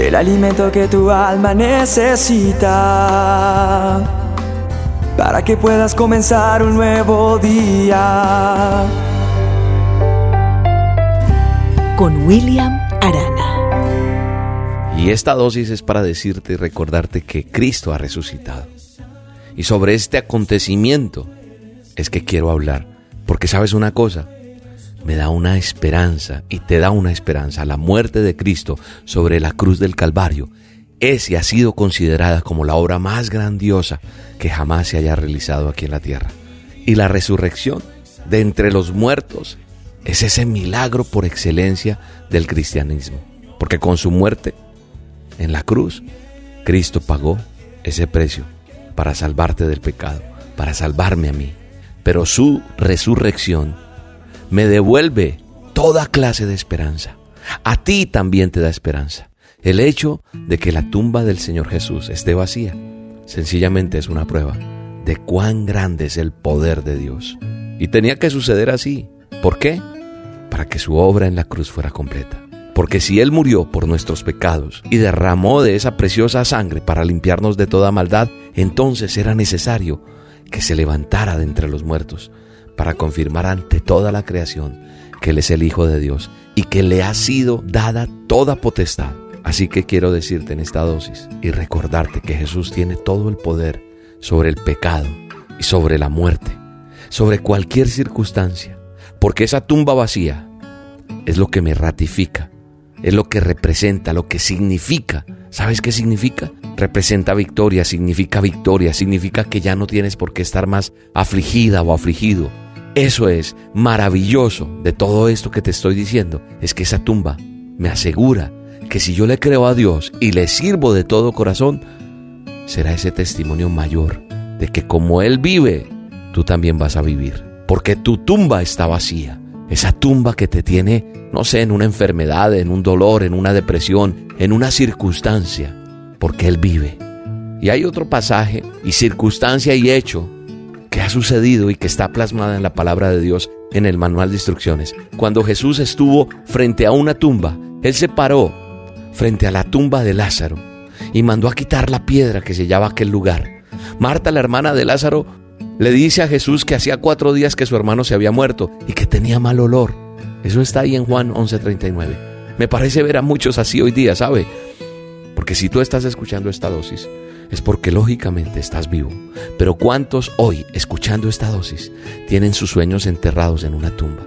el alimento que tu alma necesita para que puedas comenzar un nuevo día. Con William Arana. Y esta dosis es para decirte y recordarte que Cristo ha resucitado. Y sobre este acontecimiento es que quiero hablar. Porque sabes una cosa, me da una esperanza y te da una esperanza. La muerte de Cristo sobre la cruz del Calvario es ha sido considerada como la obra más grandiosa que jamás se haya realizado aquí en la tierra. Y la resurrección de entre los muertos es ese milagro por excelencia del cristianismo. Porque con su muerte en la cruz, Cristo pagó ese precio para salvarte del pecado, para salvarme a mí. Pero su resurrección me devuelve toda clase de esperanza. A ti también te da esperanza. El hecho de que la tumba del Señor Jesús esté vacía sencillamente es una prueba de cuán grande es el poder de Dios. Y tenía que suceder así. ¿Por qué? Para que su obra en la cruz fuera completa. Porque si Él murió por nuestros pecados y derramó de esa preciosa sangre para limpiarnos de toda maldad, entonces era necesario que se levantara de entre los muertos para confirmar ante toda la creación que Él es el Hijo de Dios y que le ha sido dada toda potestad. Así que quiero decirte en esta dosis y recordarte que Jesús tiene todo el poder sobre el pecado y sobre la muerte, sobre cualquier circunstancia, porque esa tumba vacía es lo que me ratifica, es lo que representa, lo que significa. ¿Sabes qué significa? Representa victoria, significa victoria, significa que ya no tienes por qué estar más afligida o afligido, eso es maravilloso de todo esto que te estoy diciendo, es que esa tumba me asegura que si yo le creo a Dios y le sirvo de todo corazón, será ese testimonio mayor de que como Él vive, tú también vas a vivir. Porque tu tumba está vacía. Esa tumba que te tiene, no sé, en una enfermedad, en un dolor, en una depresión, en una circunstancia, porque Él vive. Y hay otro pasaje y circunstancia y hecho que ha sucedido y que está plasmada en la palabra de Dios en el manual de instrucciones. Cuando Jesús estuvo frente a una tumba, Él se paró frente a la tumba de Lázaro y mandó a quitar la piedra que sellaba aquel lugar. Marta, la hermana de Lázaro, le dice a Jesús que hacía cuatro días que su hermano se había muerto y que tenía mal olor. Eso está ahí en Juan 11:39. Me parece ver a muchos así hoy día, ¿sabe? Porque si tú estás escuchando esta dosis, es porque lógicamente estás vivo. Pero ¿cuántos hoy, escuchando esta dosis, tienen sus sueños enterrados en una tumba?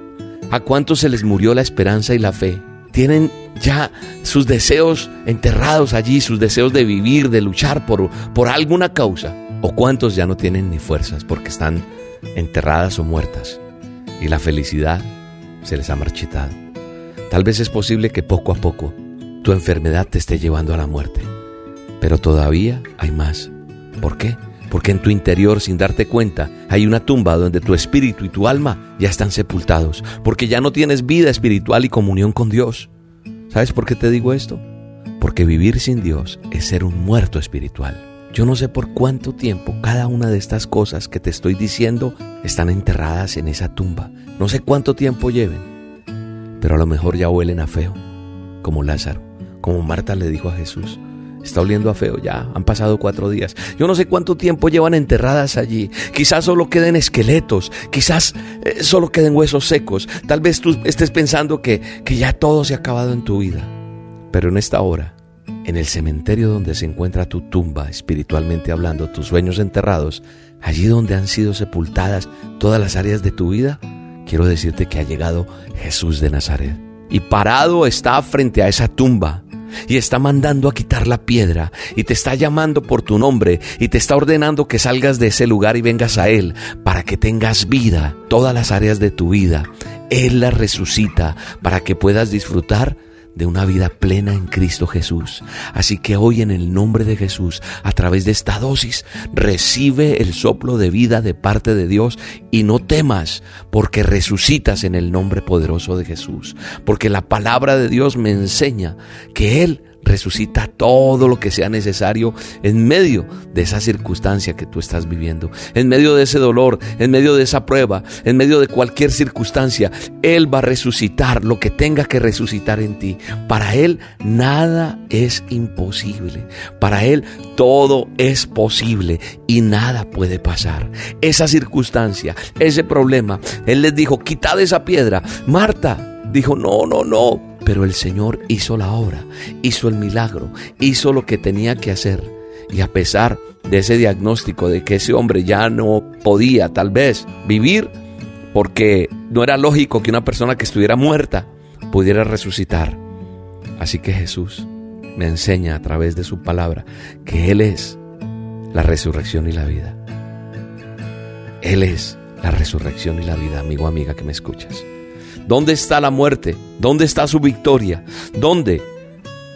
¿A cuántos se les murió la esperanza y la fe? Tienen ya sus deseos enterrados allí, sus deseos de vivir, de luchar por, por alguna causa. ¿O cuántos ya no tienen ni fuerzas porque están enterradas o muertas? Y la felicidad se les ha marchitado. Tal vez es posible que poco a poco tu enfermedad te esté llevando a la muerte. Pero todavía hay más. ¿Por qué? Porque en tu interior, sin darte cuenta, hay una tumba donde tu espíritu y tu alma ya están sepultados, porque ya no tienes vida espiritual y comunión con Dios. ¿Sabes por qué te digo esto? Porque vivir sin Dios es ser un muerto espiritual. Yo no sé por cuánto tiempo cada una de estas cosas que te estoy diciendo están enterradas en esa tumba. No sé cuánto tiempo lleven, pero a lo mejor ya huelen a feo, como Lázaro, como Marta le dijo a Jesús. Está oliendo a feo ya, han pasado cuatro días. Yo no sé cuánto tiempo llevan enterradas allí. Quizás solo queden esqueletos, quizás eh, solo queden huesos secos. Tal vez tú estés pensando que, que ya todo se ha acabado en tu vida. Pero en esta hora, en el cementerio donde se encuentra tu tumba, espiritualmente hablando, tus sueños enterrados, allí donde han sido sepultadas todas las áreas de tu vida, quiero decirte que ha llegado Jesús de Nazaret. Y parado está frente a esa tumba y está mandando a quitar la piedra y te está llamando por tu nombre y te está ordenando que salgas de ese lugar y vengas a Él para que tengas vida, todas las áreas de tu vida. Él la resucita para que puedas disfrutar de una vida plena en Cristo Jesús. Así que hoy en el nombre de Jesús, a través de esta dosis, recibe el soplo de vida de parte de Dios y no temas porque resucitas en el nombre poderoso de Jesús. Porque la palabra de Dios me enseña que Él resucita todo lo que sea necesario en medio de esa circunstancia que tú estás viviendo, en medio de ese dolor, en medio de esa prueba, en medio de cualquier circunstancia. Él va a resucitar lo que tenga que resucitar en ti. Para Él nada es imposible. Para Él todo es posible y nada puede pasar. Esa circunstancia, ese problema, Él les dijo, quitad esa piedra. Marta dijo, no, no, no, pero el Señor hizo la obra, hizo el milagro, hizo lo que tenía que hacer. Y a pesar de ese diagnóstico de que ese hombre ya no podía tal vez vivir, porque no era lógico que una persona que estuviera muerta pudiera resucitar. Así que Jesús me enseña a través de su palabra que Él es la resurrección y la vida. Él es la resurrección y la vida, amigo, amiga que me escuchas. ¿Dónde está la muerte? ¿Dónde está su victoria? ¿Dónde?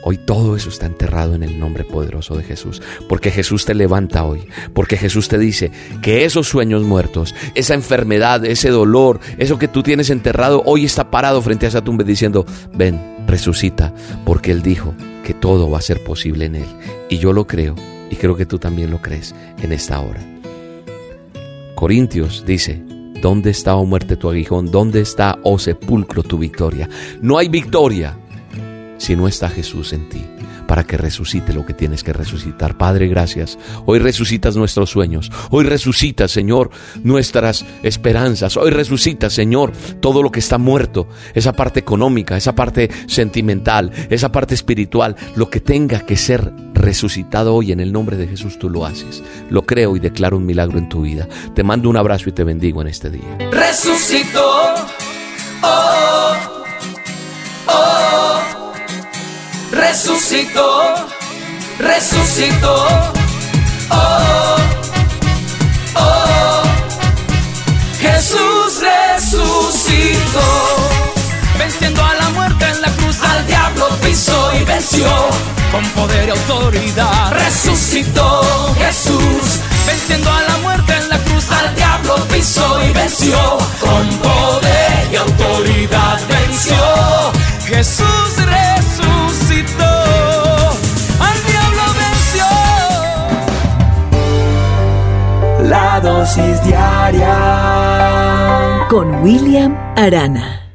Hoy todo eso está enterrado en el nombre poderoso de Jesús, porque Jesús te levanta hoy, porque Jesús te dice que esos sueños muertos, esa enfermedad, ese dolor, eso que tú tienes enterrado, hoy está parado frente a esa tumba diciendo, ven, resucita, porque Él dijo que todo va a ser posible en Él. Y yo lo creo, y creo que tú también lo crees en esta hora. Corintios dice, ¿Dónde está, oh muerte, tu aguijón? ¿Dónde está, oh sepulcro, tu victoria? No hay victoria si no está Jesús en ti para que resucite lo que tienes que resucitar. Padre, gracias. Hoy resucitas nuestros sueños. Hoy resucitas, Señor, nuestras esperanzas. Hoy resucitas, Señor, todo lo que está muerto. Esa parte económica, esa parte sentimental, esa parte espiritual. Lo que tenga que ser resucitado hoy en el nombre de Jesús, tú lo haces. Lo creo y declaro un milagro en tu vida. Te mando un abrazo y te bendigo en este día. Resucitó. Oh, oh, resucitó, resucitó. Con poder y autoridad. Resucitó Jesús, venciendo a la muerte en la cruz, al diablo pisó y venció con poder y autoridad venció. Jesús resucitó, al diablo venció. La dosis diaria con William Arana.